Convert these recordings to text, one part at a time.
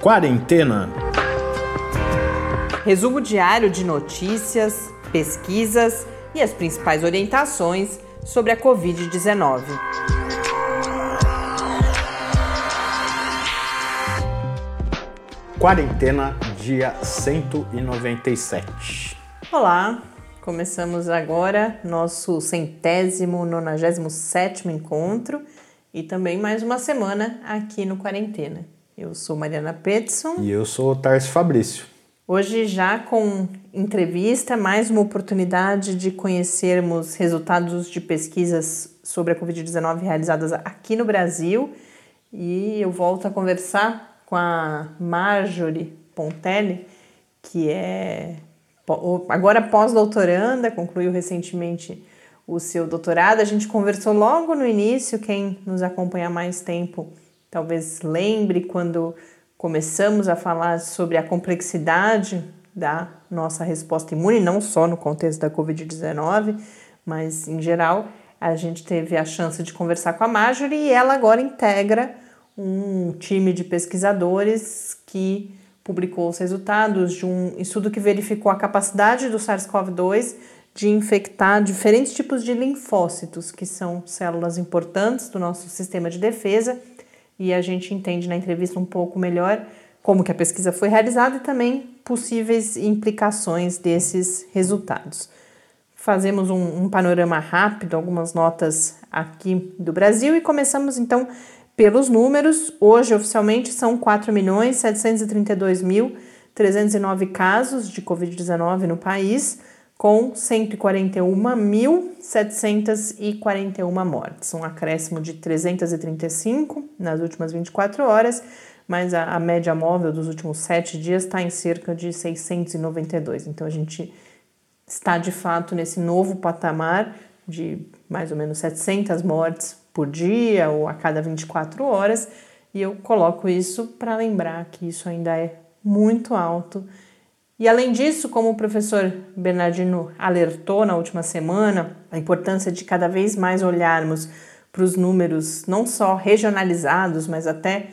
Quarentena. Resumo diário de notícias, pesquisas e as principais orientações sobre a Covid-19. Quarentena, dia 197. Olá, começamos agora nosso centésimo, nonagésimo sétimo encontro e também mais uma semana aqui no Quarentena. Eu sou Mariana Petson. E eu sou Tarso Fabrício. Hoje, já com entrevista, mais uma oportunidade de conhecermos resultados de pesquisas sobre a Covid-19 realizadas aqui no Brasil. E eu volto a conversar com a Marjorie Pontelli, que é agora pós-doutoranda, concluiu recentemente o seu doutorado. A gente conversou logo no início, quem nos acompanha há mais tempo talvez lembre quando começamos a falar sobre a complexidade da nossa resposta imune, não só no contexto da Covid-19, mas em geral. A gente teve a chance de conversar com a Marjorie e ela agora integra um time de pesquisadores que publicou os resultados de um estudo que verificou a capacidade do SARS-CoV-2 de infectar diferentes tipos de linfócitos, que são células importantes do nosso sistema de defesa, e a gente entende na entrevista um pouco melhor como que a pesquisa foi realizada e também possíveis implicações desses resultados. Fazemos um, um panorama rápido, algumas notas aqui do Brasil e começamos então pelos números. Hoje, oficialmente, são 4.732.309 casos de Covid-19 no país, com 141.741 mortes, um acréscimo de 335 nas últimas 24 horas, mas a, a média móvel dos últimos sete dias está em cerca de 692. Então a gente está de fato nesse novo patamar de mais ou menos 700 mortes por dia ou a cada 24 horas, e eu coloco isso para lembrar que isso ainda é muito alto e além disso, como o professor Bernardino alertou na última semana, a importância de cada vez mais olharmos para os números não só regionalizados, mas até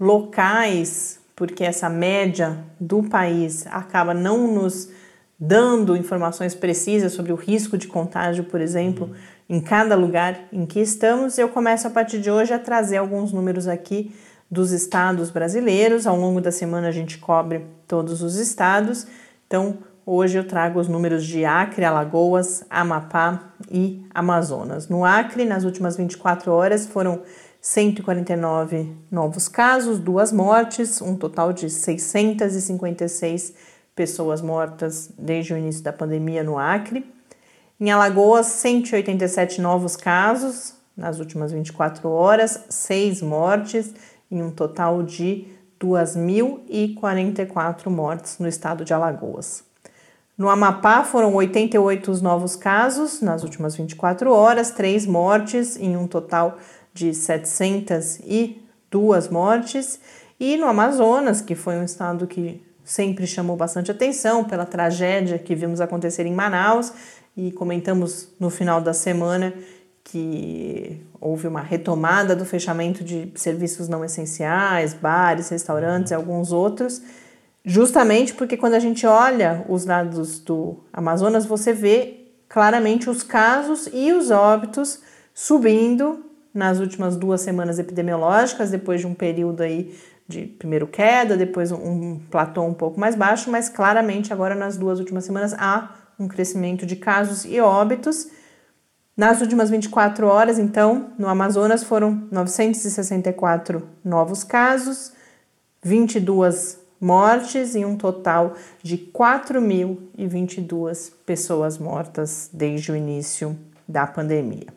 locais, porque essa média do país acaba não nos dando informações precisas sobre o risco de contágio, por exemplo, em cada lugar em que estamos. Eu começo a partir de hoje a trazer alguns números aqui dos estados brasileiros. Ao longo da semana a gente cobre todos os estados. Então, hoje eu trago os números de Acre, Alagoas, Amapá e Amazonas. No Acre, nas últimas 24 horas, foram 149 novos casos, duas mortes, um total de 656 pessoas mortas desde o início da pandemia no Acre. Em Alagoas, 187 novos casos nas últimas 24 horas, seis mortes em um total de 2.044 mortes no estado de Alagoas. No Amapá foram 88 novos casos nas últimas 24 horas, três mortes em um total de 702 mortes. E no Amazonas, que foi um estado que sempre chamou bastante atenção pela tragédia que vimos acontecer em Manaus e comentamos no final da semana que houve uma retomada do fechamento de serviços não essenciais, bares, restaurantes e alguns outros, justamente porque quando a gente olha os dados do Amazonas, você vê claramente os casos e os óbitos subindo nas últimas duas semanas epidemiológicas, depois de um período aí de primeiro queda, depois um platô um pouco mais baixo, mas claramente agora nas duas últimas semanas há um crescimento de casos e óbitos nas últimas 24 horas, então, no Amazonas foram 964 novos casos, 22 mortes e um total de 4.022 pessoas mortas desde o início da pandemia.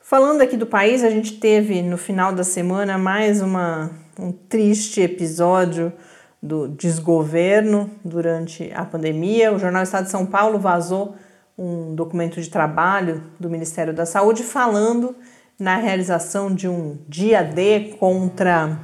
Falando aqui do país, a gente teve no final da semana mais uma, um triste episódio do desgoverno durante a pandemia. O jornal Estado de São Paulo vazou um documento de trabalho do Ministério da Saúde falando na realização de um dia D contra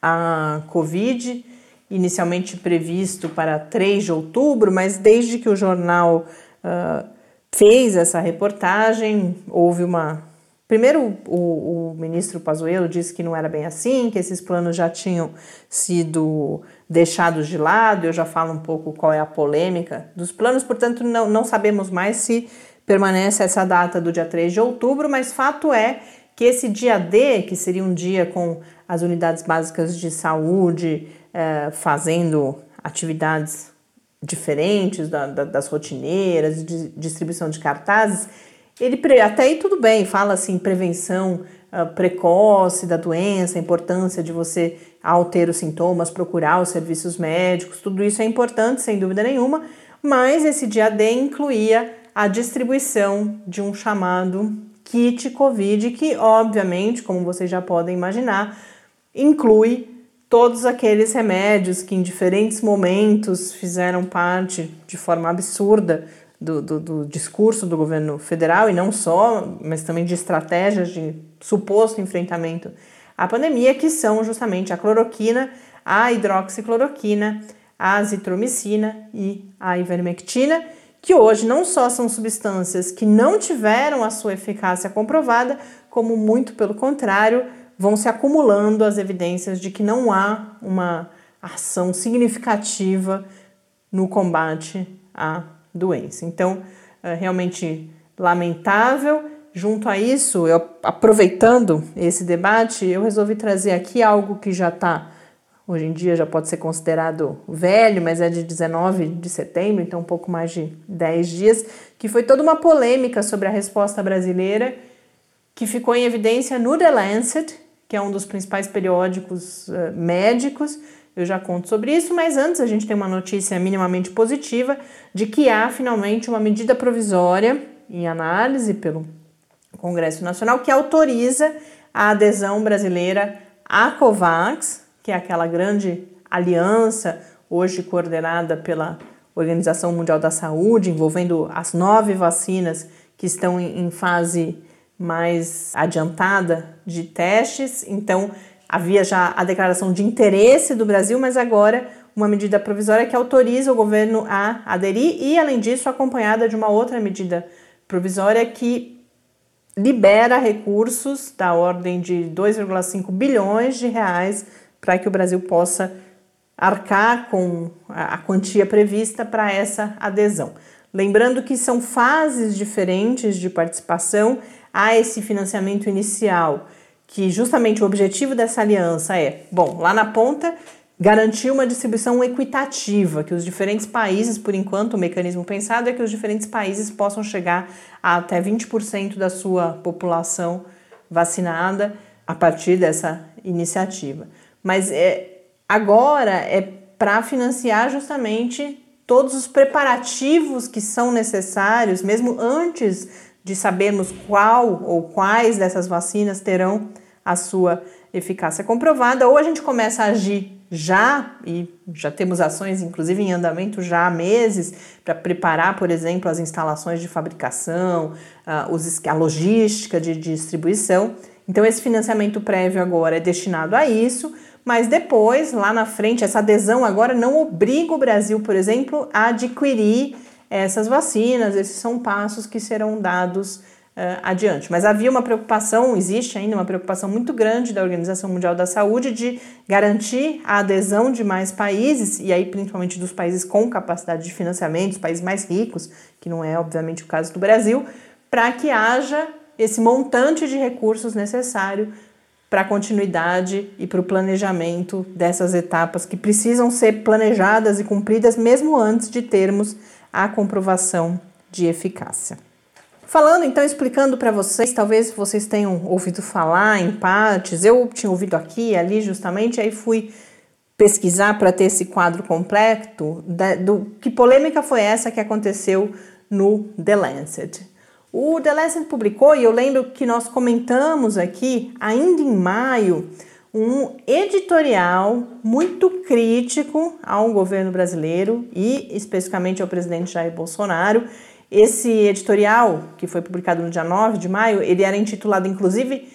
a Covid, inicialmente previsto para 3 de outubro, mas desde que o jornal uh, fez essa reportagem, houve uma Primeiro, o, o, ministro Pazuello disse que não era bem assim, que esses planos já tinham sido deixados de lado. Eu já falo um pouco qual é a polêmica dos planos, portanto, não, não sabemos mais se permanece essa data do dia 3 de outubro, mas fato é que esse dia D, que seria um dia com as unidades básicas de saúde eh, fazendo atividades diferentes da, da, das rotineiras, de distribuição de cartazes, ele até aí tudo bem, fala assim, prevenção uh, precoce da doença, a importância de você, ao ter os sintomas, procurar os serviços médicos, tudo isso é importante, sem dúvida nenhuma, mas esse dia D incluía a distribuição de um chamado kit COVID, que obviamente, como vocês já podem imaginar, inclui todos aqueles remédios que em diferentes momentos fizeram parte de forma absurda do, do, do, discurso do governo federal e não só, mas também de estratégias de suposto enfrentamento à pandemia, que são justamente a cloroquina, a hidroxicloroquina, a azitromicina e a ivermectina, que hoje não só são substâncias que não tiveram a sua eficácia comprovada, como muito pelo contrário, vão se acumulando as evidências de que não há uma ação significativa no combate à doença. Então, é realmente lamentável. Junto a isso, eu, aproveitando esse debate, eu resolvi trazer aqui algo que já está, hoje em dia já pode ser considerado velho, mas é de 19 de setembro, então um pouco mais de 10 dias, que foi toda uma polêmica sobre a resposta brasileira que ficou em evidência no The Lancet, que é um dos principais periódicos uh, médicos. Eu já conto sobre isso, mas antes a gente tem uma notícia minimamente positiva de que há finalmente uma medida provisória em análise pelo Congresso Nacional que autoriza a adesão brasileira à COVAX, que é aquela grande aliança hoje coordenada pela Organização Mundial da Saúde, envolvendo as nove vacinas que estão em fase mais adiantada de testes, então havia já a declaração de interesse do Brasil, mas agora uma medida provisória que autoriza o governo a aderir e, além disso, acompanhada de uma outra medida provisória que libera recursos da ordem de 2,5 bilhões de reais para que o Brasil possa arcar com a quantia prevista para essa adesão. Lembrando que são fases diferentes de participação a esse financiamento inicial, que justamente o objetivo dessa aliança é, bom, lá na ponta, garantir uma distribuição equitativa, que os diferentes países, por enquanto, o mecanismo pensado é que os diferentes países possam chegar a até 20% da sua população vacinada a partir dessa iniciativa. Mas é, agora é para financiar justamente todos os preparativos que são necessários, mesmo antes de sabermos qual ou quais dessas vacinas terão a sua eficácia comprovada, ou a gente começa a agir já, e já temos ações, inclusive em andamento já há meses, para preparar, por exemplo, as instalações de fabricação, os, a logística de distribuição. Então, esse financiamento prévio agora é destinado a isso, mas depois, lá na frente, essa adesão agora não obriga o Brasil, por exemplo, a adquirir essas vacinas, esses são passos que serão dados uh, adiante. Mas havia uma preocupação, existe ainda uma preocupação muito grande da Organização Mundial da Saúde de garantir a adesão de mais países, e aí principalmente dos países com capacidade de financiamento, os países mais ricos, que não é obviamente o caso do Brasil, para que haja esse montante de recursos necessário para a continuidade e para o planejamento dessas etapas que precisam ser planejadas e cumpridas mesmo antes de termos a comprovação de eficácia. Falando então, explicando para vocês, talvez vocês tenham ouvido falar em partes, eu tinha ouvido aqui e ali justamente, aí fui pesquisar para ter esse quadro completo da, do que polêmica foi essa que aconteceu no The Lancet. O The Lancet publicou, e eu lembro que nós comentamos aqui, ainda em maio, um editorial muito crítico ao governo brasileiro e especificamente ao presidente Jair Bolsonaro. Esse editorial, que foi publicado no dia 9 de maio, ele era intitulado inclusive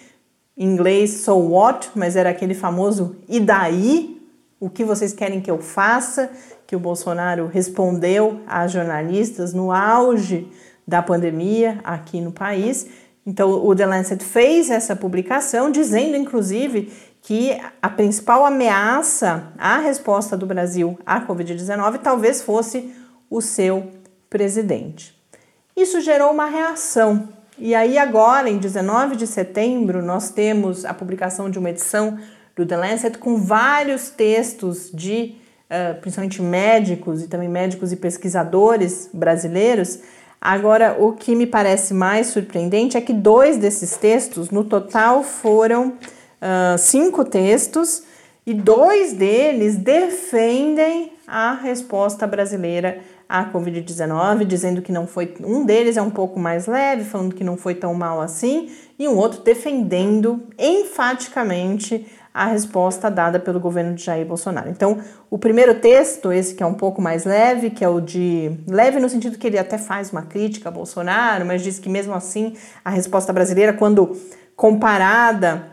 em inglês So What, mas era aquele famoso e daí? O que vocês querem que eu faça? Que o Bolsonaro respondeu a jornalistas no auge da pandemia aqui no país. Então, o The Lancet fez essa publicação dizendo, inclusive, que a principal ameaça à resposta do Brasil à Covid-19 talvez fosse o seu presidente. Isso gerou uma reação. E aí, agora, em 19 de setembro, nós temos a publicação de uma edição do The Lancet com vários textos de, uh, principalmente médicos e também médicos e pesquisadores brasileiros. Agora, o que me parece mais surpreendente é que dois desses textos, no total, foram uh, cinco textos e dois deles defendem a resposta brasileira à Covid-19, dizendo que não foi. Um deles é um pouco mais leve, falando que não foi tão mal assim, e um outro defendendo enfaticamente a resposta dada pelo governo de Jair Bolsonaro. Então, o primeiro texto, esse que é um pouco mais leve, que é o de. leve no sentido que ele até faz uma crítica a Bolsonaro, mas diz que mesmo assim a resposta brasileira, quando comparada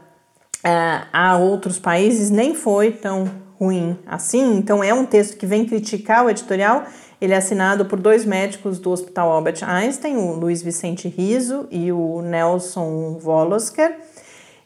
é, a outros países nem foi tão ruim assim. Então é um texto que vem criticar o editorial. Ele é assinado por dois médicos do Hospital Albert Einstein, o Luiz Vicente Riso e o Nelson Volosker.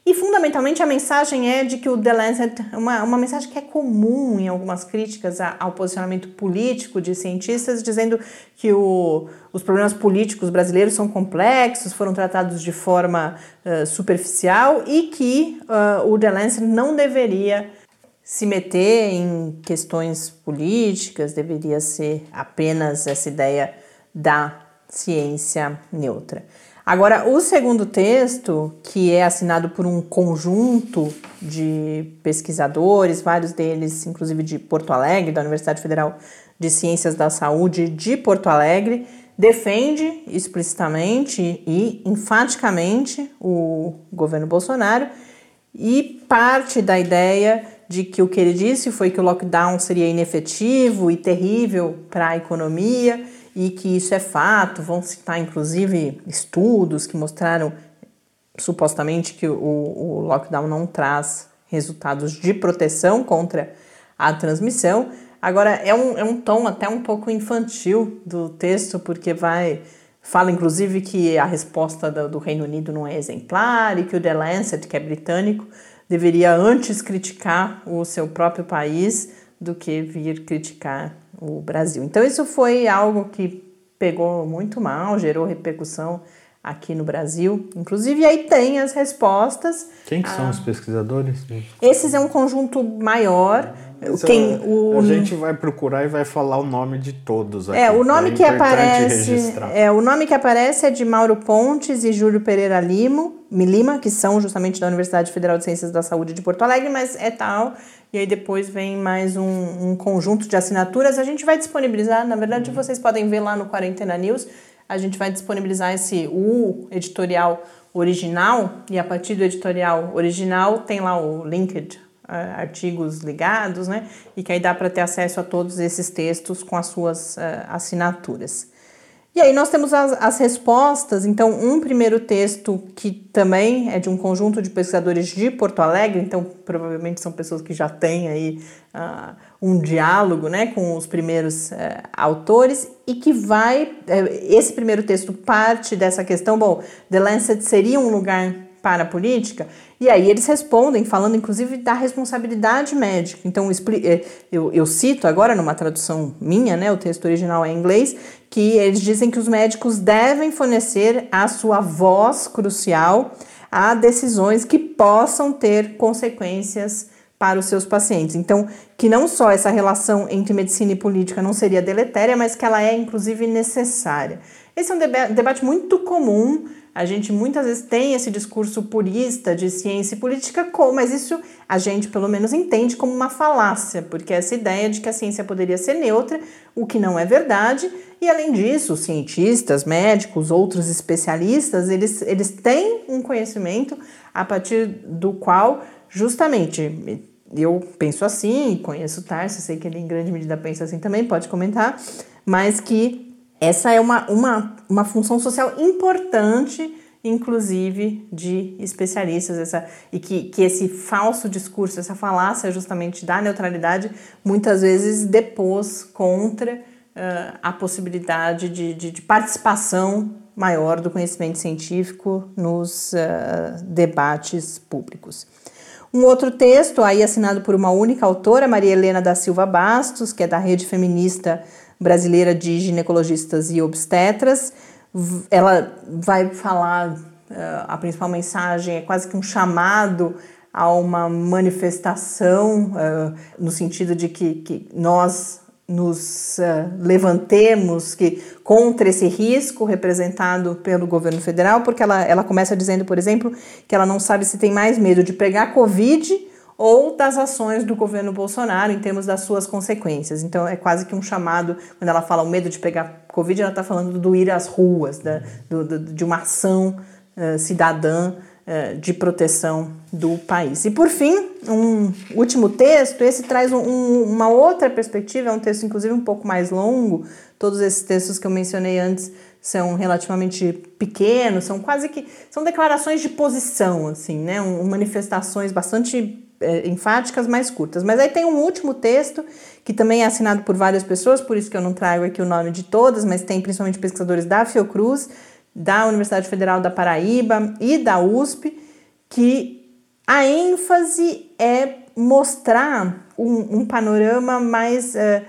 E fundamentalmente a mensagem é de que o The Lancet, uma, uma mensagem que é comum em algumas críticas ao posicionamento político de cientistas, dizendo que o, os problemas políticos brasileiros são complexos, foram tratados de forma uh, superficial e que uh, o The Lancet não deveria se meter em questões políticas, deveria ser apenas essa ideia da ciência neutra. Agora, o segundo texto, que é assinado por um conjunto de pesquisadores, vários deles, inclusive de Porto Alegre, da Universidade Federal de Ciências da Saúde de Porto Alegre, defende explicitamente e enfaticamente o governo Bolsonaro e parte da ideia de que o que ele disse foi que o lockdown seria inefetivo e terrível para a economia e que isso é fato. Vão citar, inclusive, estudos que mostraram supostamente que o, o lockdown não traz resultados de proteção contra a transmissão. Agora, é um, é um tom até um pouco infantil do texto, porque vai. Fala inclusive que a resposta do, do Reino Unido não é exemplar e que o The Lancet, que é britânico, deveria antes criticar o seu próprio país do que vir criticar o Brasil. Então, isso foi algo que pegou muito mal, gerou repercussão aqui no Brasil. Inclusive, aí tem as respostas. Quem que são ah, os pesquisadores? Esses é um conjunto maior. Quem, o, a gente vai procurar e vai falar o nome de todos aqui. É, o nome é que aparece. É, o nome que aparece é de Mauro Pontes e Júlio Pereira Limo, Lima, que são justamente da Universidade Federal de Ciências da Saúde de Porto Alegre, mas é tal e aí depois vem mais um, um conjunto de assinaturas. A gente vai disponibilizar, na verdade uhum. vocês podem ver lá no Quarentena News, a gente vai disponibilizar esse o editorial original e a partir do editorial original tem lá o linked artigos ligados, né? E que aí dá para ter acesso a todos esses textos com as suas uh, assinaturas. E aí nós temos as, as, respostas. Então, um primeiro texto que também é de um conjunto de pesquisadores de Porto Alegre, então provavelmente são pessoas que já têm aí uh, um diálogo né, com os primeiros uh, autores e que vai. Uh, esse primeiro texto parte dessa questão, bom, The Lancet seria um lugar para a política? E aí eles respondem, falando inclusive da responsabilidade médica. Então eh, eu, eu cito agora numa tradução minha, né, o texto original é em inglês, que eles dizem que os médicos devem fornecer a sua voz crucial a decisões que possam ter consequências para os seus pacientes. Então, que não só essa relação entre medicina e política não seria deletéria, mas que ela é inclusive necessária. Esse é um debate muito comum a gente muitas vezes tem esse discurso purista de ciência e política, mas isso a gente pelo menos entende como uma falácia, porque essa ideia de que a ciência poderia ser neutra, o que não é verdade, e além disso, cientistas, médicos, outros especialistas, eles, eles têm um conhecimento a partir do qual, justamente, eu penso assim, conheço o Tarso, sei que ele em grande medida pensa assim também, pode comentar, mas que essa é uma, uma, uma função social importante, inclusive, de especialistas, essa, e que, que esse falso discurso, essa falácia justamente da neutralidade, muitas vezes depôs contra uh, a possibilidade de, de, de participação maior do conhecimento científico nos uh, debates públicos. Um outro texto, aí assinado por uma única autora, Maria Helena da Silva Bastos, que é da Rede Feminista Brasileira de Ginecologistas e Obstetras. Ela vai falar, uh, a principal mensagem é quase que um chamado a uma manifestação, uh, no sentido de que, que nós nos uh, levantemos que, contra esse risco representado pelo governo federal, porque ela, ela começa dizendo, por exemplo, que ela não sabe se tem mais medo de pegar Covid ou das ações do governo Bolsonaro em termos das suas consequências. Então é quase que um chamado, quando ela fala o medo de pegar Covid, ela está falando do ir às ruas, da, do, do, de uma ação uh, cidadã é, de proteção do país. E por fim, um último texto, esse traz um, uma outra perspectiva, é um texto inclusive um pouco mais longo, todos esses textos que eu mencionei antes são relativamente pequenos, são quase que são declarações de posição, assim, né, um, manifestações bastante é, enfáticas, mais curtas. Mas aí tem um último texto que também é assinado por várias pessoas, por isso que eu não trago aqui o nome de todas, mas tem principalmente pesquisadores da Fiocruz, da Universidade Federal da Paraíba e da USP, que a ênfase é mostrar um, um panorama mais uh,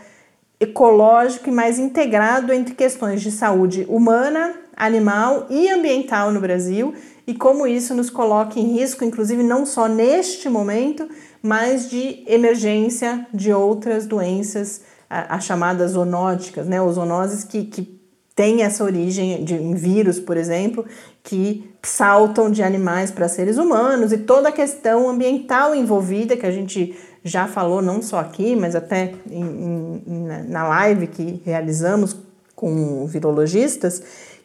ecológico e mais integrado entre questões de saúde humana, animal e ambiental no Brasil e como isso nos coloca em risco, inclusive não só neste momento, mas de emergência de outras doenças, as chamadas zoonóticas, né, ou zoonoses que, que tem essa origem de em vírus, por exemplo, que saltam de animais para seres humanos e toda a questão ambiental envolvida que a gente já falou não só aqui, mas até em, em, na live que realizamos com virologistas,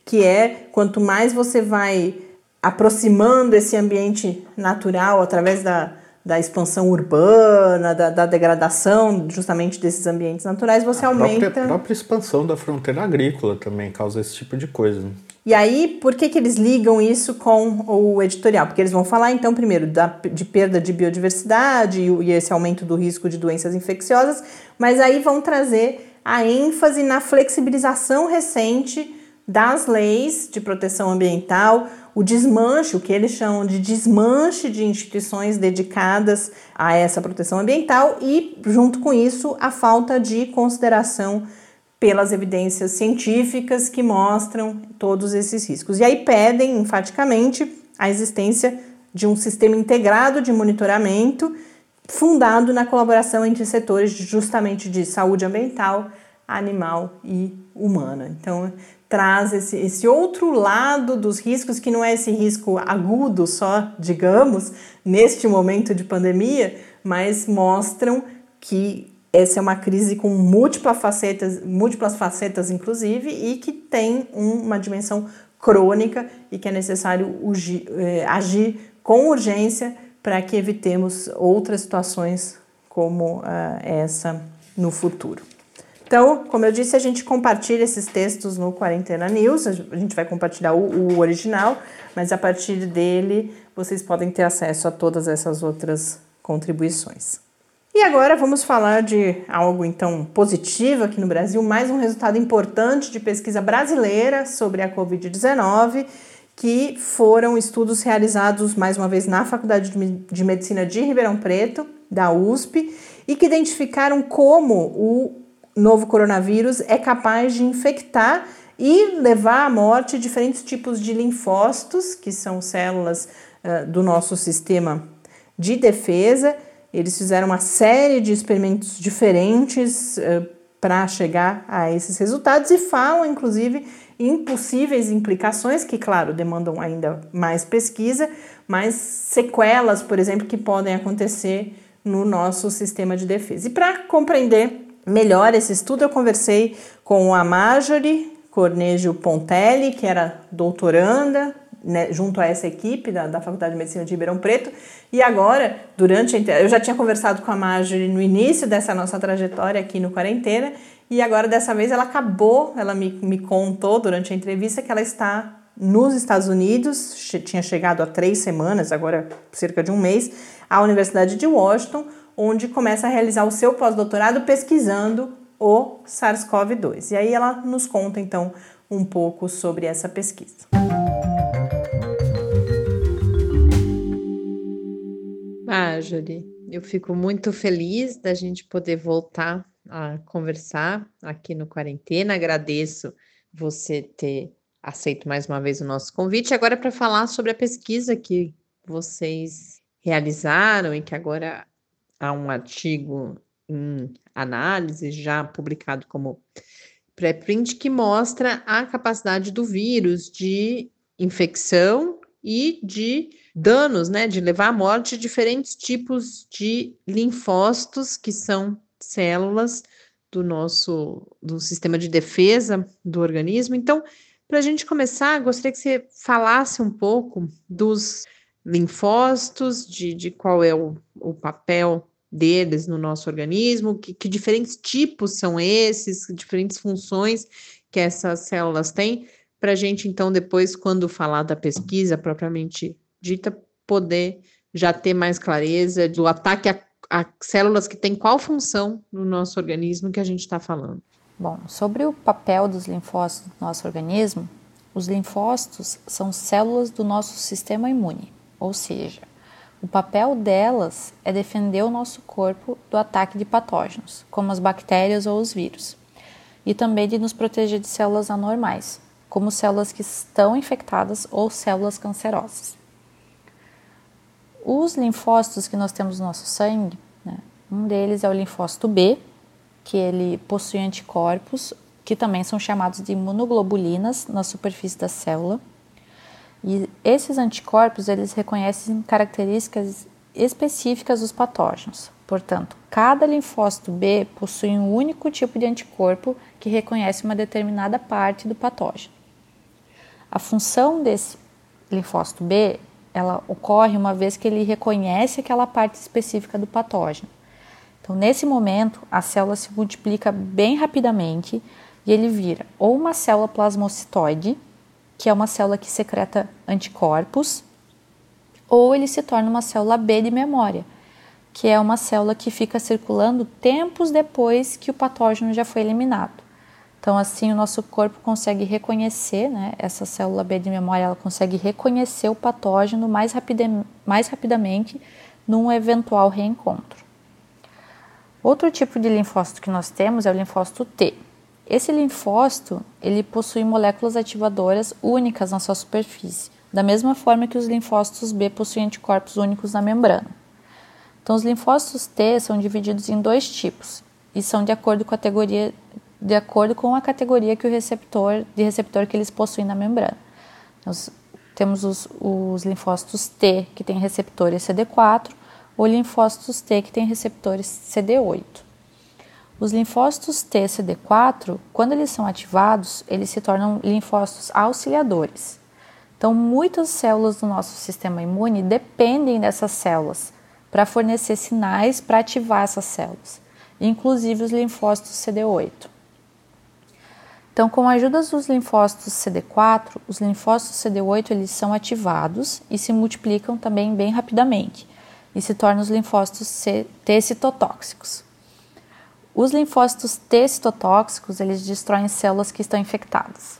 que é quanto mais você vai aproximando esse ambiente natural através da, da expansão urbana, da, da, degradação justamente desses ambientes naturais, você a aumenta. Própria, a própria expansão da fronteira agrícola também causa esse tipo de coisa. E aí, por que, que eles ligam isso com o editorial? Porque eles vão falar, então, primeiro, da, de perda de biodiversidade e, e esse aumento do risco de doenças infecciosas, mas aí vão trazer a ênfase na flexibilização recente das leis de proteção ambiental, o desmanche, o que eles chamam de desmanche de instituições dedicadas a essa proteção ambiental e, junto com isso, a falta de consideração pelas evidências científicas que mostram todos esses riscos. E aí pedem enfaticamente a existência de um sistema integrado de monitoramento fundado na colaboração entre setores justamente de saúde ambiental, animal e humana. Então, traz esse, esse outro lado dos riscos, que não é esse risco agudo só, digamos, neste momento de pandemia, mas mostram que essa é uma crise com múltiplas facetas, múltiplas facetas inclusive, e que tem uma dimensão crônica e que é necessário eh, agir com urgência para que evitemos outras situações como uh, essa no futuro. Então, como eu disse, a gente compartilha esses textos no Quarentena News, a gente vai compartilhar o, o, original, mas a partir dele vocês podem ter acesso a todas essas outras contribuições. E agora vamos falar de algo então positivo aqui no Brasil, mais um resultado importante de pesquisa brasileira sobre a Covid-19, que foram estudos realizados mais uma vez na Faculdade de Medicina de Ribeirão Preto, da USP, e que identificaram como o novo coronavírus é capaz de infectar e levar à morte diferentes tipos de linfócitos, que são células uh, do nosso sistema de defesa. Eles fizeram uma série de experimentos diferentes uh, para chegar a esses resultados e falam, inclusive, em possíveis implicações, que, claro, demandam ainda mais pesquisa, mas sequelas, por exemplo, que podem acontecer no nosso sistema de defesa. E para compreender melhor esse estudo, eu conversei com a Marjorie Cornejo Pontelli, que era doutoranda né, junto a essa equipe da, da Faculdade de Medicina de Ribeirão Preto. E agora, durante a, eu já tinha conversado com a Marjorie no início dessa nossa trajetória aqui no Quarentena, e agora dessa vez ela acabou, ela me, me contou durante a entrevista que ela está nos Estados Unidos, tinha chegado há três semanas, agora cerca de um mês, à Universidade de Washington, onde começa a realizar o seu pós-doutorado pesquisando o SARS-CoV-2. E aí ela nos conta então um pouco sobre essa pesquisa. Marjorie, eu fico muito feliz da gente poder voltar a conversar aqui no Quarentena. Agradeço você ter aceito mais uma vez o nosso convite. Agora para falar sobre a pesquisa que vocês realizaram e que agora há um artigo em análise já publicado como pré-print que mostra a capacidade do vírus de infecção e de danos, né, de levar à morte diferentes tipos de linfócitos que são células do nosso do sistema de defesa do organismo. Então, para a gente começar, gostaria que você falasse um pouco dos linfócitos, de, de qual é o, o papel deles no nosso organismo, que, que diferentes tipos são esses, diferentes funções que essas células têm, para a gente, então, depois, quando falar da pesquisa propriamente dita, poder já ter mais clareza do ataque a, a células que têm qual função no nosso organismo que a gente está falando. Bom, sobre o papel dos linfócitos no nosso organismo, os linfócitos são células do nosso sistema imune, ou seja, o papel delas é defender o nosso corpo do ataque de patógenos, como as bactérias ou os vírus, e também de nos proteger de células anormais, como células que estão infectadas ou células cancerosas. Os linfócitos que nós temos no nosso sangue, né, um deles é o linfócito B, que ele possui anticorpos, que também são chamados de imunoglobulinas na superfície da célula e esses anticorpos, eles reconhecem características específicas dos patógenos. Portanto, cada linfócito B possui um único tipo de anticorpo que reconhece uma determinada parte do patógeno. A função desse linfócito B, ela ocorre uma vez que ele reconhece aquela parte específica do patógeno. Então, nesse momento, a célula se multiplica bem rapidamente e ele vira ou uma célula plasmocitoide, que é uma célula que secreta anticorpos, ou ele se torna uma célula B de memória, que é uma célula que fica circulando tempos depois que o patógeno já foi eliminado. Então, assim, o nosso corpo consegue reconhecer, né, essa célula B de memória, ela consegue reconhecer o patógeno mais, rapide, mais rapidamente num eventual reencontro. Outro tipo de linfócito que nós temos é o linfócito T. Esse linfócito, ele possui moléculas ativadoras únicas na sua superfície, da mesma forma que os linfócitos B possuem anticorpos únicos na membrana. Então, os linfócitos T são divididos em dois tipos e são de acordo com a categoria, de acordo com a categoria que o receptor, de receptor que eles possuem na membrana. Nós temos os, os linfócitos T que têm receptores CD4 ou linfócitos T que têm receptores CD8. Os linfócitos TCD4, quando eles são ativados, eles se tornam linfócitos auxiliadores. Então, muitas células do nosso sistema imune dependem dessas células para fornecer sinais para ativar essas células, inclusive os linfócitos CD8. Então, com a ajuda dos linfócitos CD4, os linfócitos CD8 eles são ativados e se multiplicam também bem rapidamente e se tornam os linfócitos T citotóxicos. Os linfócitos T citotóxicos, eles destroem células que estão infectadas.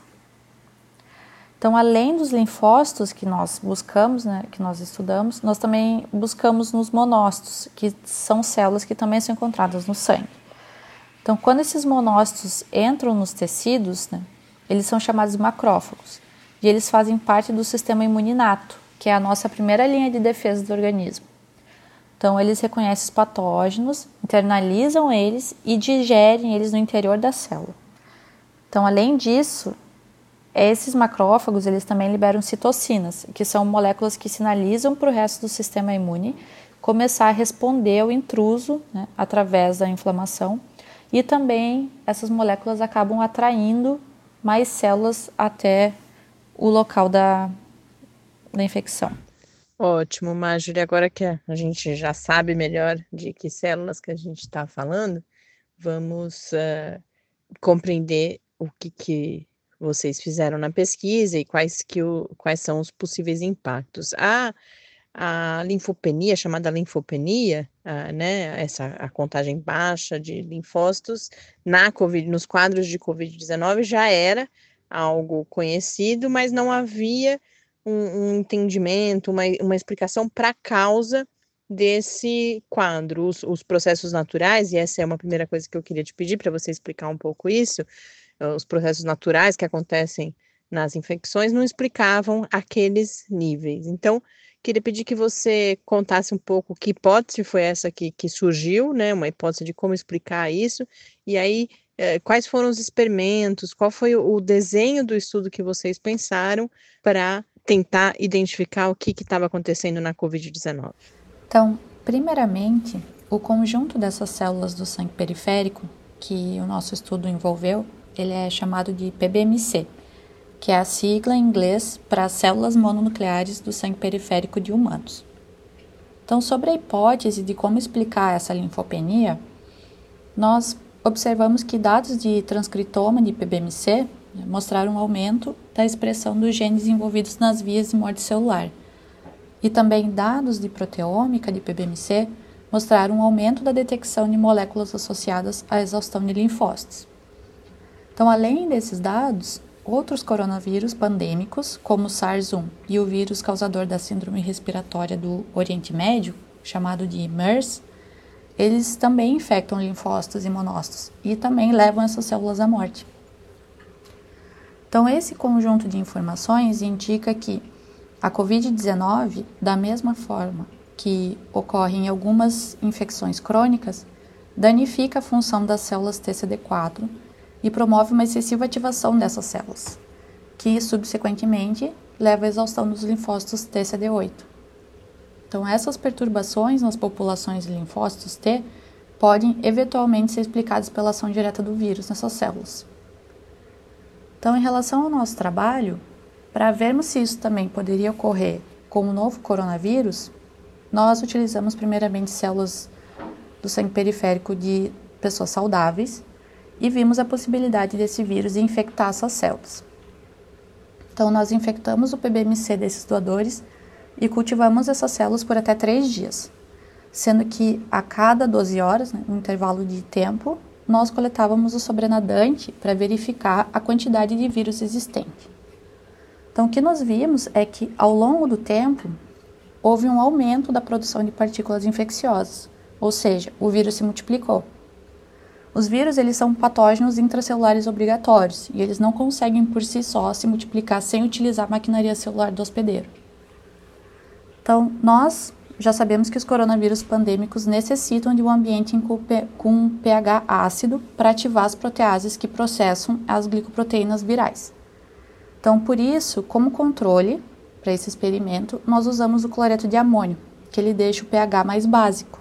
Então, além dos linfócitos que nós buscamos, né, que nós estudamos, nós também buscamos nos monócitos, que são células que também são encontradas no sangue. Então, quando esses monócitos entram nos tecidos, né, eles são chamados macrófagos e eles fazem parte do sistema imuninato, que é a nossa primeira linha de defesa do organismo. Então, eles reconhecem os patógenos, internalizam eles e digerem eles no interior da célula. Então, além disso, esses macrófagos eles também liberam citocinas, que são moléculas que sinalizam para o resto do sistema imune começar a responder ao intruso né, através da inflamação. E também essas moléculas acabam atraindo mais células até o local da, da infecção. Ótimo, Marjorie. Agora que a gente já sabe melhor de que células que a gente está falando, vamos uh, compreender o que, que vocês fizeram na pesquisa e quais, que o, quais são os possíveis impactos. A, a linfopenia, chamada linfopenia, uh, né, essa a contagem baixa de linfócitos na COVID, nos quadros de COVID-19 já era algo conhecido, mas não havia um, um entendimento, uma, uma explicação para a causa desse quadro, os, os, processos naturais, e essa é uma primeira coisa que eu queria te pedir para você explicar um pouco isso, os processos naturais que acontecem nas infecções não explicavam aqueles níveis. Então, queria pedir que você contasse um pouco que hipótese foi essa que, que surgiu, né? Uma hipótese de como explicar isso, e aí eh, quais foram os experimentos, qual foi o desenho do estudo que vocês pensaram para tentar identificar o que estava acontecendo na Covid-19. Então, primeiramente, o conjunto dessas células do sangue periférico que o nosso estudo envolveu, ele é chamado de PBMC, que é a sigla em inglês para células mononucleares do sangue periférico de humanos. Então, sobre a hipótese de como explicar essa linfopenia, nós observamos que dados de transcriptoma de PBMC mostraram um aumento da expressão dos genes envolvidos nas vias de morte celular. E também dados de proteômica de PBMC mostraram um aumento da detecção de moléculas associadas à exaustão de linfócitos. Então, além desses dados, outros coronavírus pandêmicos, como o SARS-1 e o vírus causador da síndrome respiratória do Oriente Médio, chamado de MERS, eles também infectam linfócitos e monócitos e também levam essas células à morte. Então, esse conjunto de informações indica que a Covid-19, da mesma forma que ocorre em algumas infecções crônicas, danifica a função das células TCD4 e promove uma excessiva ativação dessas células, que subsequentemente leva à exaustão dos linfócitos TCD8. Então, essas perturbações nas populações de linfócitos T podem eventualmente ser explicadas pela ação direta do vírus nessas células. Então, em relação ao nosso trabalho, para vermos se isso também poderia ocorrer com o novo coronavírus, nós utilizamos primeiramente células do sangue periférico de pessoas saudáveis e vimos a possibilidade desse vírus infectar essas células. Então, nós infectamos o PBMC desses doadores e cultivamos essas células por até três dias, sendo que a cada 12 horas, né, um intervalo de tempo, nós coletávamos o sobrenadante para verificar a quantidade de vírus existente. Então, o que nós vimos é que, ao longo do tempo, houve um aumento da produção de partículas infecciosas, ou seja, o vírus se multiplicou. Os vírus eles são patógenos intracelulares obrigatórios e eles não conseguem por si só se multiplicar sem utilizar a maquinaria celular do hospedeiro. Então, nós já sabemos que os coronavírus pandêmicos necessitam de um ambiente com pH ácido para ativar as proteases que processam as glicoproteínas virais. Então, por isso, como controle para esse experimento, nós usamos o cloreto de amônio, que ele deixa o pH mais básico.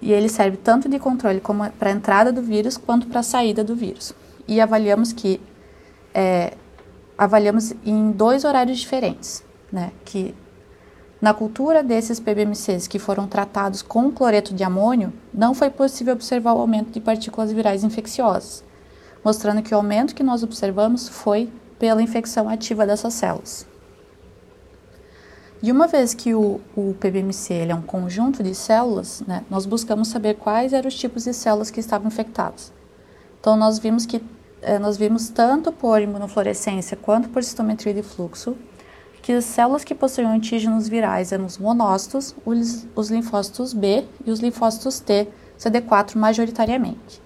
E ele serve tanto de controle para a entrada do vírus quanto para a saída do vírus. E avaliamos que é, avaliamos em dois horários diferentes, né? Que na cultura desses PBMCs que foram tratados com cloreto de amônio, não foi possível observar o aumento de partículas virais infecciosas, mostrando que o aumento que nós observamos foi pela infecção ativa dessas células. E uma vez que o, o PBMC é um conjunto de células, né, nós buscamos saber quais eram os tipos de células que estavam infectadas. Então, nós vimos que eh, nós vimos tanto por imunofluorescência quanto por citometria de fluxo que as células que possuíam antígenos virais eram os monócitos, os, os linfócitos B e os linfócitos T, CD4 majoritariamente.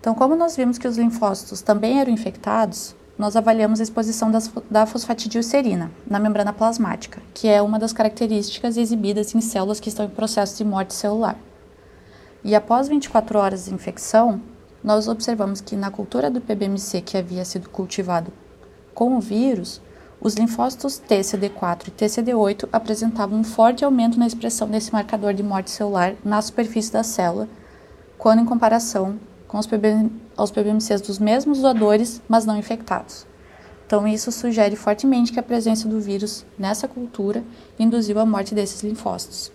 Então, como nós vimos que os linfócitos também eram infectados, nós avaliamos a exposição das, da fosfatidilcerina na membrana plasmática, que é uma das características exibidas em células que estão em processo de morte celular. E após 24 horas de infecção, nós observamos que na cultura do PBMC que havia sido cultivado com o vírus, os linfócitos TCD4 e TCD8 apresentavam um forte aumento na expressão desse marcador de morte celular na superfície da célula, quando em comparação com os PB, aos PBMCs dos mesmos doadores, mas não infectados. Então, isso sugere fortemente que a presença do vírus nessa cultura induziu a morte desses linfócitos.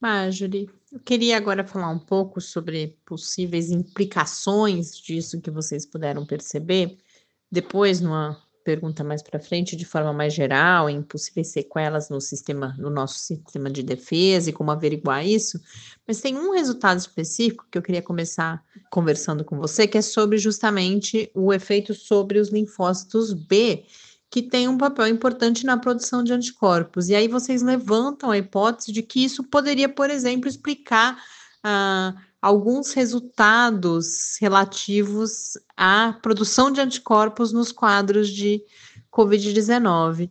Marjorie, eu queria agora falar um pouco sobre possíveis implicações disso que vocês puderam perceber depois numa pergunta mais para frente de forma mais geral, em possíveis sequelas no sistema, no nosso sistema de defesa e como averiguar isso, mas tem um resultado específico que eu queria começar conversando com você, que é sobre justamente o efeito sobre os linfócitos B, que tem um papel importante na produção de anticorpos. E aí vocês levantam a hipótese de que isso poderia, por exemplo, explicar ah, alguns resultados relativos à produção de anticorpos nos quadros de Covid-19.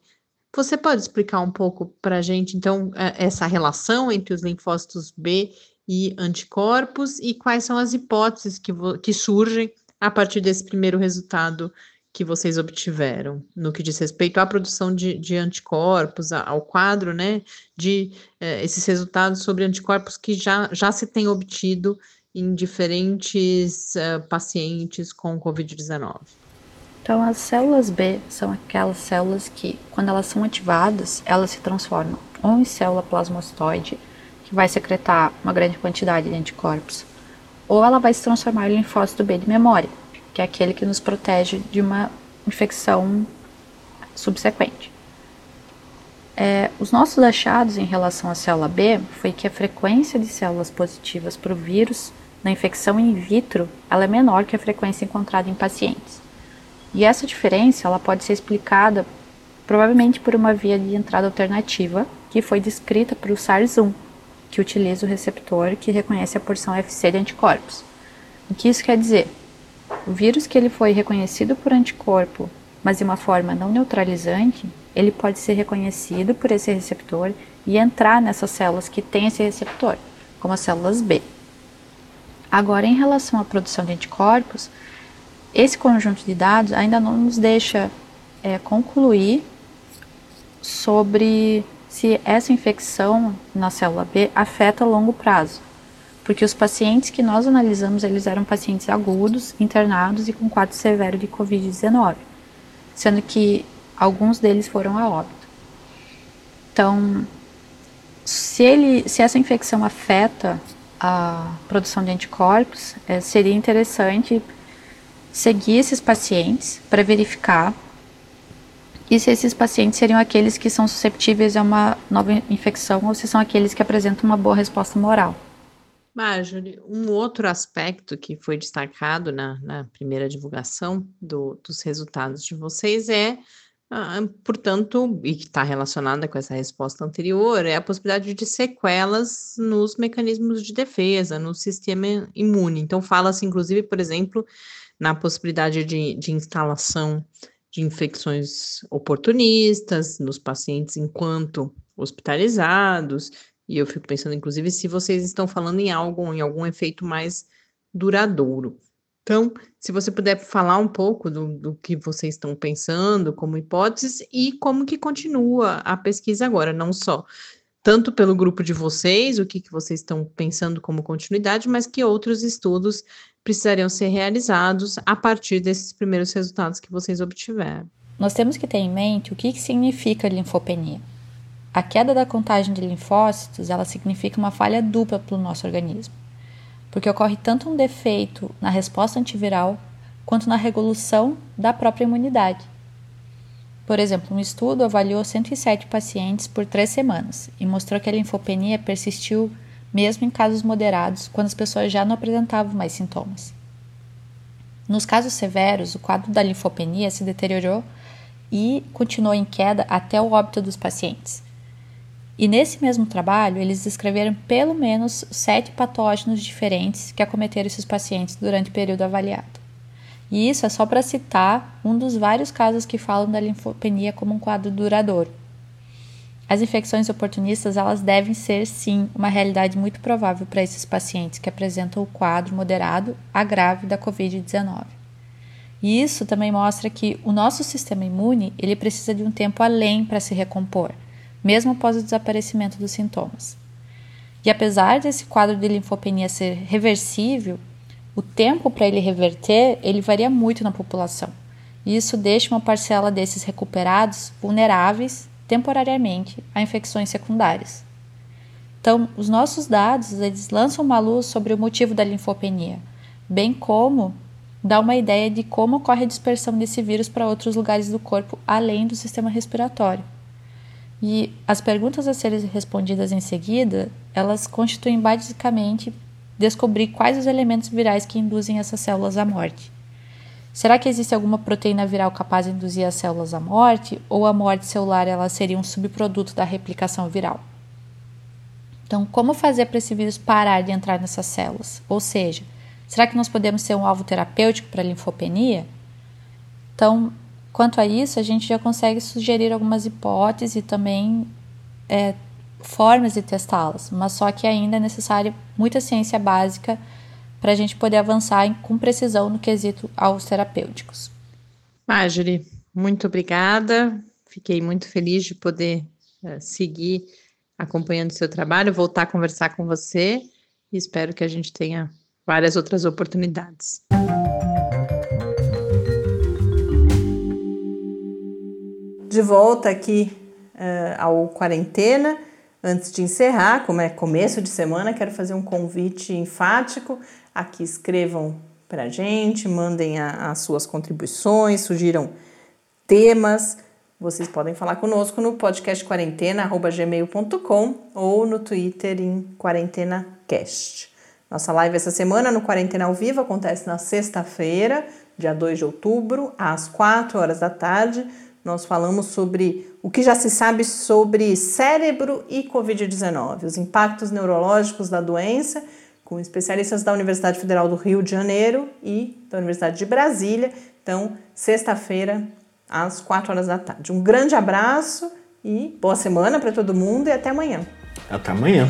Você pode explicar um pouco para a gente, então, é, essa relação entre os linfócitos B e anticorpos e quais são as hipóteses que, que surgem a partir desse primeiro resultado que vocês obtiveram no que diz respeito à produção de, de anticorpos, ao quadro, né, de eh, esses resultados sobre anticorpos que já, já se tem obtido em diferentes uh, pacientes com Covid-19. Então, as células B são aquelas células que, quando elas são ativadas, elas se transformam ou em célula plasmastoide, que vai secretar uma grande quantidade de anticorpos, ou ela vai se transformar em linfócito B de memória, que é aquele que nos protege de uma infecção subsequente. É, os nossos achados em relação à célula B foi que a frequência de células positivas para o vírus na infecção in vitro ela é menor que a frequência encontrada em pacientes. E essa diferença ela pode ser explicada provavelmente por uma via de entrada alternativa que foi descrita para o SARS-1, que utiliza o receptor que reconhece a porção FC de anticorpos. O que isso quer dizer? O vírus que ele foi reconhecido por anticorpo, mas de uma forma não neutralizante, ele pode ser reconhecido por esse receptor e entrar nessas células que têm esse receptor, como as células B. Agora, em relação à produção de anticorpos, esse conjunto de dados ainda não nos deixa é, concluir sobre se essa infecção na célula B afeta a longo prazo porque os pacientes que nós analisamos, eles eram pacientes agudos, internados e com quadro severo de COVID-19, sendo que alguns deles foram a óbito. Então, se, ele, se essa infecção afeta a produção de anticorpos, é, seria interessante seguir esses pacientes para verificar e se esses pacientes seriam aqueles que são susceptíveis a uma nova infecção ou se são aqueles que apresentam uma boa resposta moral. Marjorie, um outro aspecto que foi destacado na, na primeira divulgação do, dos resultados de vocês é, ah, portanto, e que está relacionada com essa resposta anterior, é a possibilidade de sequelas nos mecanismos de defesa, no sistema imune. Então, fala-se, inclusive, por exemplo, na possibilidade de, de instalação de infecções oportunistas nos pacientes enquanto hospitalizados, e eu fico pensando, inclusive, se vocês estão falando em algo, em algum efeito mais duradouro. Então, se você puder falar um pouco do, do que vocês estão pensando como hipóteses e como que continua a pesquisa agora, não só tanto pelo grupo de vocês, o que, que vocês estão pensando como continuidade, mas que outros estudos precisariam ser realizados a partir desses primeiros resultados que vocês obtiveram. Nós temos que ter em mente o que, que significa linfopenia. A queda da contagem de linfócitos, ela significa uma falha dupla para o nosso organismo, porque ocorre tanto um defeito na resposta antiviral quanto na regulação da própria imunidade. Por exemplo, um estudo avaliou 107 pacientes por três semanas e mostrou que a linfopenia persistiu mesmo em casos moderados, quando as pessoas já não apresentavam mais sintomas. Nos casos severos, o quadro da linfopenia se deteriorou e continuou em queda até o óbito dos pacientes. E nesse mesmo trabalho, eles descreveram pelo menos sete patógenos diferentes que acometeram esses pacientes durante o período avaliado. E isso é só para citar um dos vários casos que falam da linfopenia como um quadro duradouro. As infecções oportunistas elas devem ser sim uma realidade muito provável para esses pacientes que apresentam o quadro moderado a grave da COVID-19. E isso também mostra que o nosso sistema imune ele precisa de um tempo além para se recompor mesmo após o desaparecimento dos sintomas. E apesar desse quadro de linfopenia ser reversível, o tempo para ele reverter, ele varia muito na população. E isso deixa uma parcela desses recuperados vulneráveis temporariamente a infecções secundárias. Então, os nossos dados, eles lançam uma luz sobre o motivo da linfopenia, bem como dá uma ideia de como ocorre a dispersão desse vírus para outros lugares do corpo além do sistema respiratório. E as perguntas a serem respondidas em seguida, elas constituem basicamente descobrir quais os elementos virais que induzem essas células à morte. Será que existe alguma proteína viral capaz de induzir as células à morte ou a morte celular ela seria um subproduto da replicação viral? Então, como fazer para esse vírus parar de entrar nessas células? Ou seja, será que nós podemos ser um alvo terapêutico para a linfopenia? Então, quanto a isso, a gente já consegue sugerir algumas hipóteses e também é, formas de testá-las, mas só que ainda é necessária muita ciência básica para a gente poder avançar com precisão no quesito aos terapêuticos. Marjorie, muito obrigada. Fiquei muito feliz de poder uh, seguir acompanhando o seu trabalho, voltar a conversar com você e espero que a gente tenha várias outras oportunidades. De volta aqui uh, ao Quarentena. Antes de encerrar, como é começo de semana, quero fazer um convite enfático a que escrevam para a gente, mandem as suas contribuições, sugiram temas. Vocês podem falar conosco no podcast quarentena@gmail.com ou no Twitter em quarentenacast. Nossa live essa semana no Quarentena ao Vivo acontece na sexta-feira, dia 2 de outubro, às 4 horas da tarde nós falamos sobre o que já se sabe sobre cérebro e Covid-19, os impactos neurológicos da doença, com especialistas da Universidade Federal do Rio de Janeiro e da Universidade de Brasília. Então, sexta-feira, às 4 horas da tarde. Um grande abraço e boa semana para todo mundo e até amanhã. Até amanhã.